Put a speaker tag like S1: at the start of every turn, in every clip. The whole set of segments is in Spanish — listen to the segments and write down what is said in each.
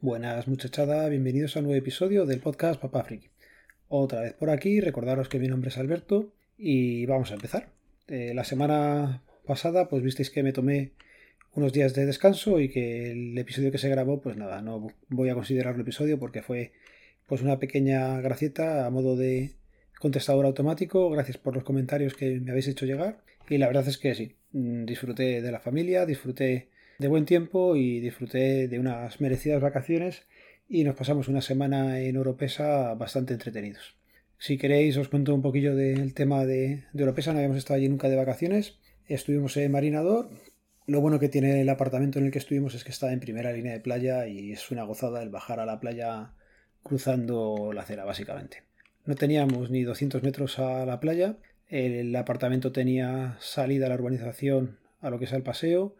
S1: Buenas muchachada, bienvenidos a un nuevo episodio del podcast Papá Friki. Otra vez por aquí, recordaros que mi nombre es Alberto y vamos a empezar. Eh, la semana pasada pues visteis que me tomé unos días de descanso y que el episodio que se grabó pues nada, no voy a considerarlo episodio porque fue pues una pequeña gracieta a modo de contestador automático, gracias por los comentarios que me habéis hecho llegar y la verdad es que sí, mm, disfruté de la familia, disfruté de buen tiempo y disfruté de unas merecidas vacaciones y nos pasamos una semana en Oropesa bastante entretenidos. Si queréis os cuento un poquillo del tema de, de Oropesa, no habíamos estado allí nunca de vacaciones, estuvimos en Marinador, lo bueno que tiene el apartamento en el que estuvimos es que está en primera línea de playa y es una gozada el bajar a la playa cruzando la acera básicamente. No teníamos ni 200 metros a la playa, el apartamento tenía salida a la urbanización a lo que es el paseo,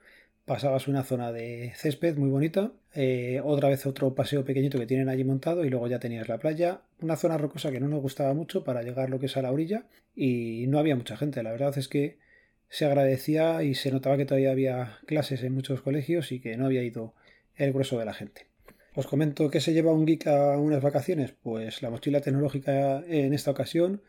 S1: pasabas una zona de césped muy bonita, eh, otra vez otro paseo pequeñito que tienen allí montado y luego ya tenías la playa, una zona rocosa que no nos gustaba mucho para llegar lo que es a la orilla y no había mucha gente, la verdad es que se agradecía y se notaba que todavía había clases en muchos colegios y que no había ido el grueso de la gente. Os comento que se lleva un geek a unas vacaciones, pues la mochila tecnológica en esta ocasión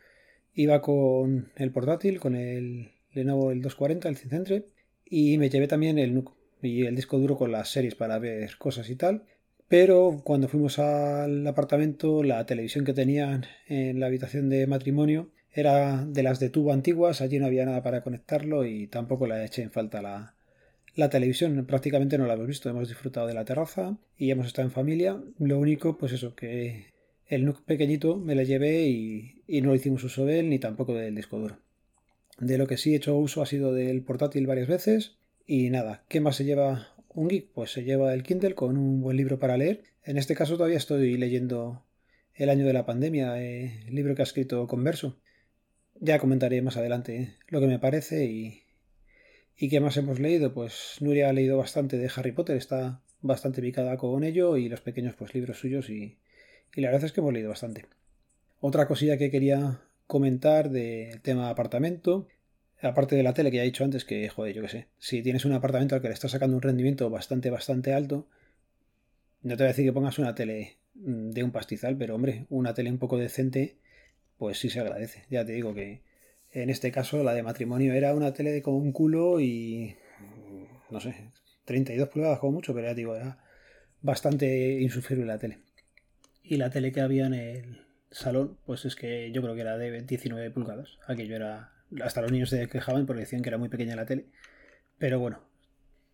S1: iba con el portátil, con el Lenovo el 240, el Cicentre, y me llevé también el y el disco duro con las series para ver cosas y tal. Pero cuando fuimos al apartamento, la televisión que tenían en la habitación de matrimonio era de las de tubo antiguas, allí no había nada para conectarlo y tampoco la eché en falta la, la televisión. Prácticamente no la hemos visto, hemos disfrutado de la terraza y hemos estado en familia. Lo único, pues eso, que el NUC pequeñito me la llevé y, y no hicimos uso de él ni tampoco del disco duro. De lo que sí he hecho uso ha sido del portátil varias veces. Y nada, ¿qué más se lleva un geek? Pues se lleva el Kindle con un buen libro para leer. En este caso todavía estoy leyendo El año de la pandemia, eh, el libro que ha escrito Converso. Ya comentaré más adelante lo que me parece y, y qué más hemos leído. Pues Nuria ha leído bastante de Harry Potter, está bastante picada con ello y los pequeños pues libros suyos y, y la verdad es que hemos leído bastante. Otra cosilla que quería comentar del tema apartamento. Aparte de la tele que he dicho antes, que, joder, yo qué sé, si tienes un apartamento al que le estás sacando un rendimiento bastante, bastante alto, no te voy a decir que pongas una tele mm, de un pastizal, pero hombre, una tele un poco decente, pues sí se agradece. Ya te digo que en este caso la de matrimonio era una tele de como un culo y, no sé, 32 pulgadas como mucho, pero ya te digo, era bastante insufrible la tele. Y la tele que había en el, salón, pues es que yo creo que era de 19 pulgadas. Aquello era. Hasta los niños se quejaban porque decían que era muy pequeña la tele. Pero bueno,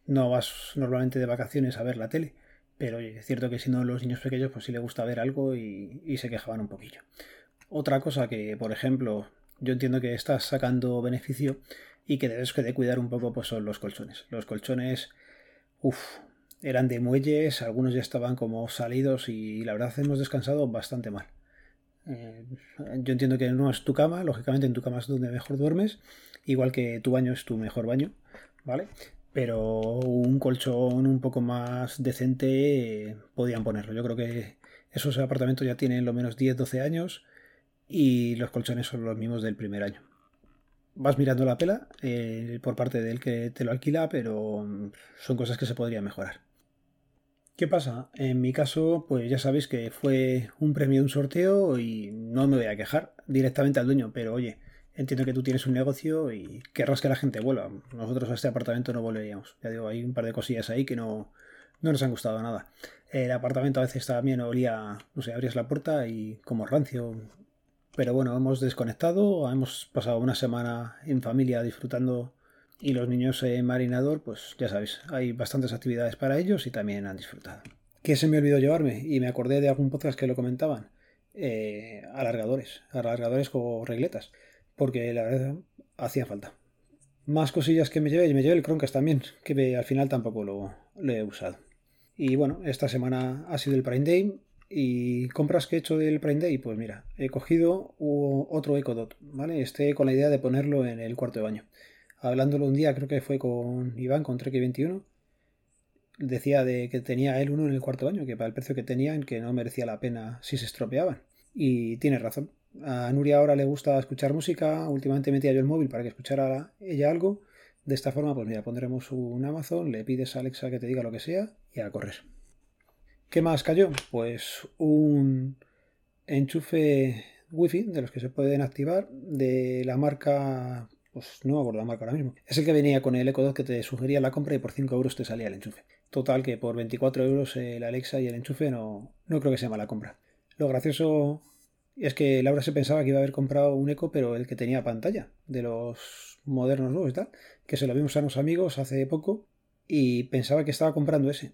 S1: no vas normalmente de vacaciones a ver la tele. Pero es cierto que si no los niños pequeños, pues sí les gusta ver algo y, se quejaban un poquillo. Otra cosa que, por ejemplo, yo entiendo que estás sacando beneficio y que debes de cuidar un poco, pues son los colchones. Los colchones, uff, eran de muelles, algunos ya estaban como salidos y la verdad hemos descansado bastante mal. Eh, yo entiendo que no es tu cama, lógicamente en tu cama es donde mejor duermes, igual que tu baño es tu mejor baño, ¿vale? Pero un colchón un poco más decente eh, podían ponerlo. Yo creo que esos apartamentos ya tienen lo menos 10-12 años y los colchones son los mismos del primer año. Vas mirando la pela eh, por parte del que te lo alquila, pero mm, son cosas que se podrían mejorar. ¿Qué pasa? En mi caso, pues ya sabéis que fue un premio de un sorteo y no me voy a quejar directamente al dueño, pero oye, entiendo que tú tienes un negocio y querrás que la gente vuelva. Nosotros a este apartamento no volveríamos. Ya digo, hay un par de cosillas ahí que no, no nos han gustado nada. El apartamento a veces también olía, no sé, abrías la puerta y como rancio. Pero bueno, hemos desconectado, hemos pasado una semana en familia disfrutando y los niños en marinador, pues ya sabéis, hay bastantes actividades para ellos y también han disfrutado. ¿Qué se me olvidó llevarme? Y me acordé de algún podcast que lo comentaban. Eh, alargadores, alargadores con regletas, porque la verdad hacía falta. Más cosillas que me llevé, y me llevé el Chromecast también, que al final tampoco lo, lo, he usado. Y bueno, esta semana ha sido el Prime Day. ¿Y compras que he hecho del Prime Day? Pues mira, he cogido otro Echo Dot, ¿vale? Este con la idea de ponerlo en el cuarto de baño hablándolo un día, creo que fue con Iván, con Trek 21, decía de que tenía él uno en el cuarto baño, que para el precio que tenían, que no merecía la pena si se estropeaban. Y tiene razón. A Nuria ahora le gusta escuchar música, últimamente metía yo el móvil para que escuchara ella algo. De esta forma, pues mira, pondremos un Amazon, le pides a Alexa que te diga lo que sea y a correr. ¿Qué más cayó? Pues un enchufe wifi de los que se pueden activar de la marca pues no me acuerdo la marca ahora mismo. Es el que venía con el Echo Dot que te sugería la compra y por 5 euros te salía el enchufe. Total que por 24 euros el Alexa y el enchufe no, no creo que sea mala compra. Lo gracioso es que Laura se pensaba que iba a haber comprado un Echo, pero el que tenía pantalla, de los modernos nuevos y tal, que se lo vimos a unos amigos hace poco y pensaba que estaba comprando ese.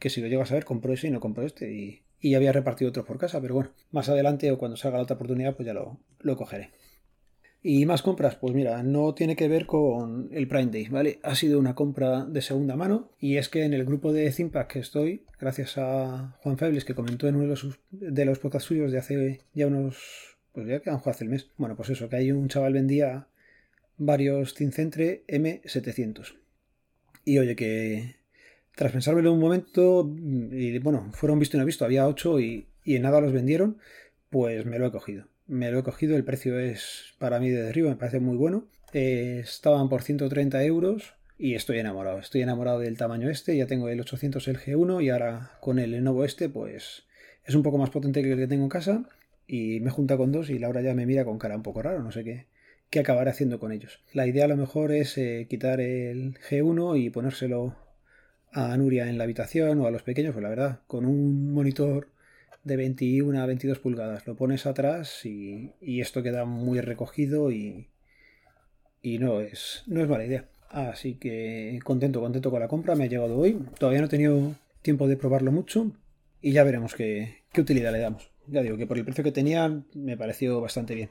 S1: Que si lo llegas a ver, compró ese y no compró este. Y, y había repartido otros por casa, pero bueno, más adelante o cuando salga la otra oportunidad, pues ya lo, lo cogeré. Y más compras, pues mira, no tiene que ver con el Prime Day, ¿vale? Ha sido una compra de segunda mano y es que en el grupo de Zimpac que estoy, gracias a Juan Febles que comentó en uno de los, de los podcasts suyos de hace ya unos, pues ya que han hace el mes, bueno, pues eso, que hay un chaval vendía varios Cincentre M700. Y oye, que tras pensármelo un momento, y bueno, fueron visto y no visto, había 8 y, y en nada los vendieron, pues me lo he cogido me lo he cogido, el precio es para mí de derribo, me parece muy bueno. Eh, estaban por 130 euros y estoy enamorado. Estoy enamorado del tamaño este, ya tengo el 800 el G1 y ahora con el Lenovo este pues es un poco más potente que el que tengo en casa y me junta con dos y Laura ya me mira con cara un poco raro, no sé qué, qué acabaré haciendo con ellos. La idea a lo mejor es eh, quitar el G1 y ponérselo a Nuria en la habitación o a los pequeños, pues la verdad, con un monitor de 21 a 22 pulgadas. Lo pones atrás y, esto queda muy recogido y, y no, es, no es mala idea. Así que contento, contento con la compra. Me ha llegado hoy. Todavía no he tenido tiempo de probarlo mucho y ya veremos qué, qué utilidad le damos. Ya digo que por el precio que tenía me pareció bastante bien.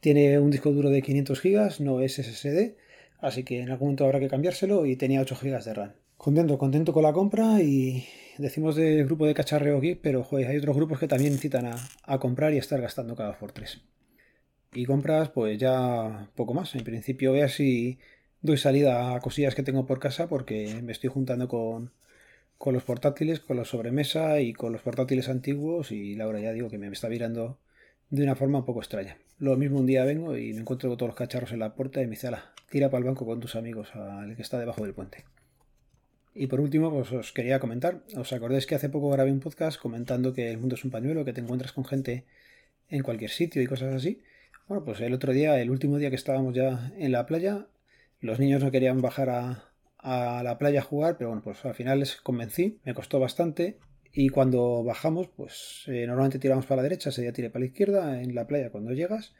S1: Tiene un disco duro de 500 GB, no es SSD, así que en algún momento habrá que cambiárselo y tenía 8 GB de RAM. Contento, contento con la compra y decimos del grupo de cacharreo aquí, pero hay otros grupos que también incitan a, comprar y estar gastando cada por tres. Y compras, pues ya poco más. En principio, ver si doy salida a cosillas que tengo por casa porque me estoy juntando con, con los portátiles, con los sobremesa y con los portátiles antiguos y Laura ya digo que me está mirando de una forma un poco extraña. Lo mismo un día vengo y me encuentro con todos los cacharros en la puerta y me dice, tira para el banco con tus amigos, al que está debajo del puente. Y por último, pues os quería comentar, ¿os acordáis que hace poco grabé un podcast comentando que el mundo es un pañuelo, que te encuentras con gente en cualquier sitio y cosas así? Bueno, pues el otro día, el último día que estábamos ya en la playa, los niños no querían bajar a, la playa a jugar, pero bueno, pues al final les convencí, me costó bastante y cuando bajamos, pues eh, normalmente tiramos para la derecha, ese día tiré para la izquierda, en la playa cuando llegas,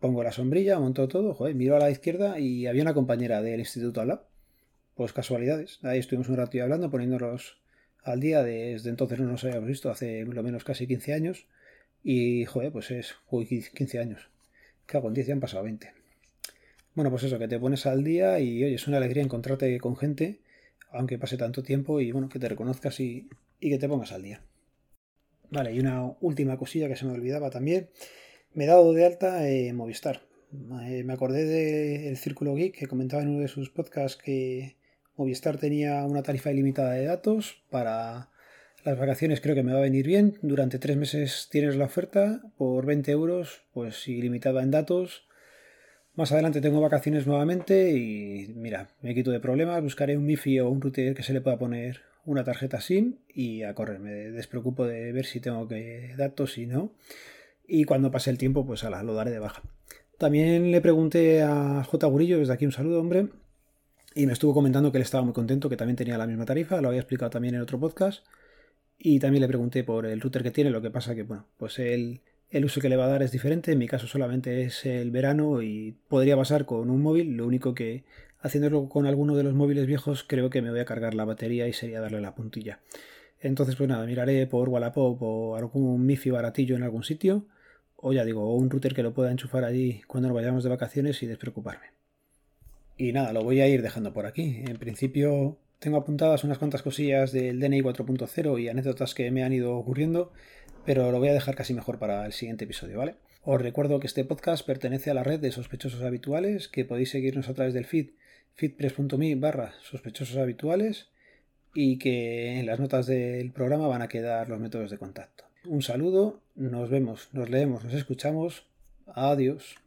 S1: pongo la sombrilla, monto todo, joder, miro a la izquierda y había una compañera del instituto al lado pues casualidades. Ahí estuvimos un rato hablando, poniéndolos al día. Desde entonces no nos habíamos visto, hace lo menos casi 15 años. Y, joder, pues es, uy, 15 años. Cago en 10 ya han pasado 20. Bueno, pues eso, que te pones al día y, oye, es una alegría encontrarte con gente, aunque pase tanto tiempo, y bueno, que te reconozcas y, que te pongas al día. Vale, y una última cosilla que se me olvidaba también. Me he dado de alta en Movistar. Eh, me acordé del Círculo Geek que comentaba en uno de sus podcasts que Movistar tenía una tarifa ilimitada de datos. Para las vacaciones creo que me va a venir bien. Durante tres meses tienes la oferta por 20 euros, pues ilimitada en datos. Más adelante tengo vacaciones nuevamente y mira, me quito de problemas, buscaré un MIFI o un router que se le pueda poner una tarjeta SIM y a correr. Me despreocupo de ver si tengo que datos y no. Y cuando pase el tiempo, pues ala, lo daré de baja. También le pregunté a J. Gurillo, desde aquí un saludo, hombre, y me estuvo comentando que él estaba muy contento, que también tenía la misma tarifa, lo había explicado también en otro podcast. Y también le pregunté por el router que tiene, lo que pasa que, bueno, pues el, el uso que le va a dar es diferente. En mi caso solamente es el verano y podría pasar con un móvil. Lo único que haciéndolo con alguno de los móviles viejos creo que me voy a cargar la batería y sería darle la puntilla. Entonces, pues nada, miraré por Wallapop o algún MIFI baratillo en algún sitio. O ya digo, un router que lo pueda enchufar allí cuando nos vayamos de vacaciones y despreocuparme. Y nada, lo voy a ir dejando por aquí. En principio tengo apuntadas unas cuantas cosillas del DNI 4.0 y anécdotas que me han ido ocurriendo, pero lo voy a dejar casi mejor para el siguiente episodio, ¿vale? Os recuerdo que este podcast pertenece a la red de sospechosos habituales, que podéis seguirnos a través del feed feedpress.me barra sospechosos habituales y que en las notas del programa van a quedar los métodos de contacto. Un saludo, nos vemos, nos leemos, nos escuchamos. Adiós.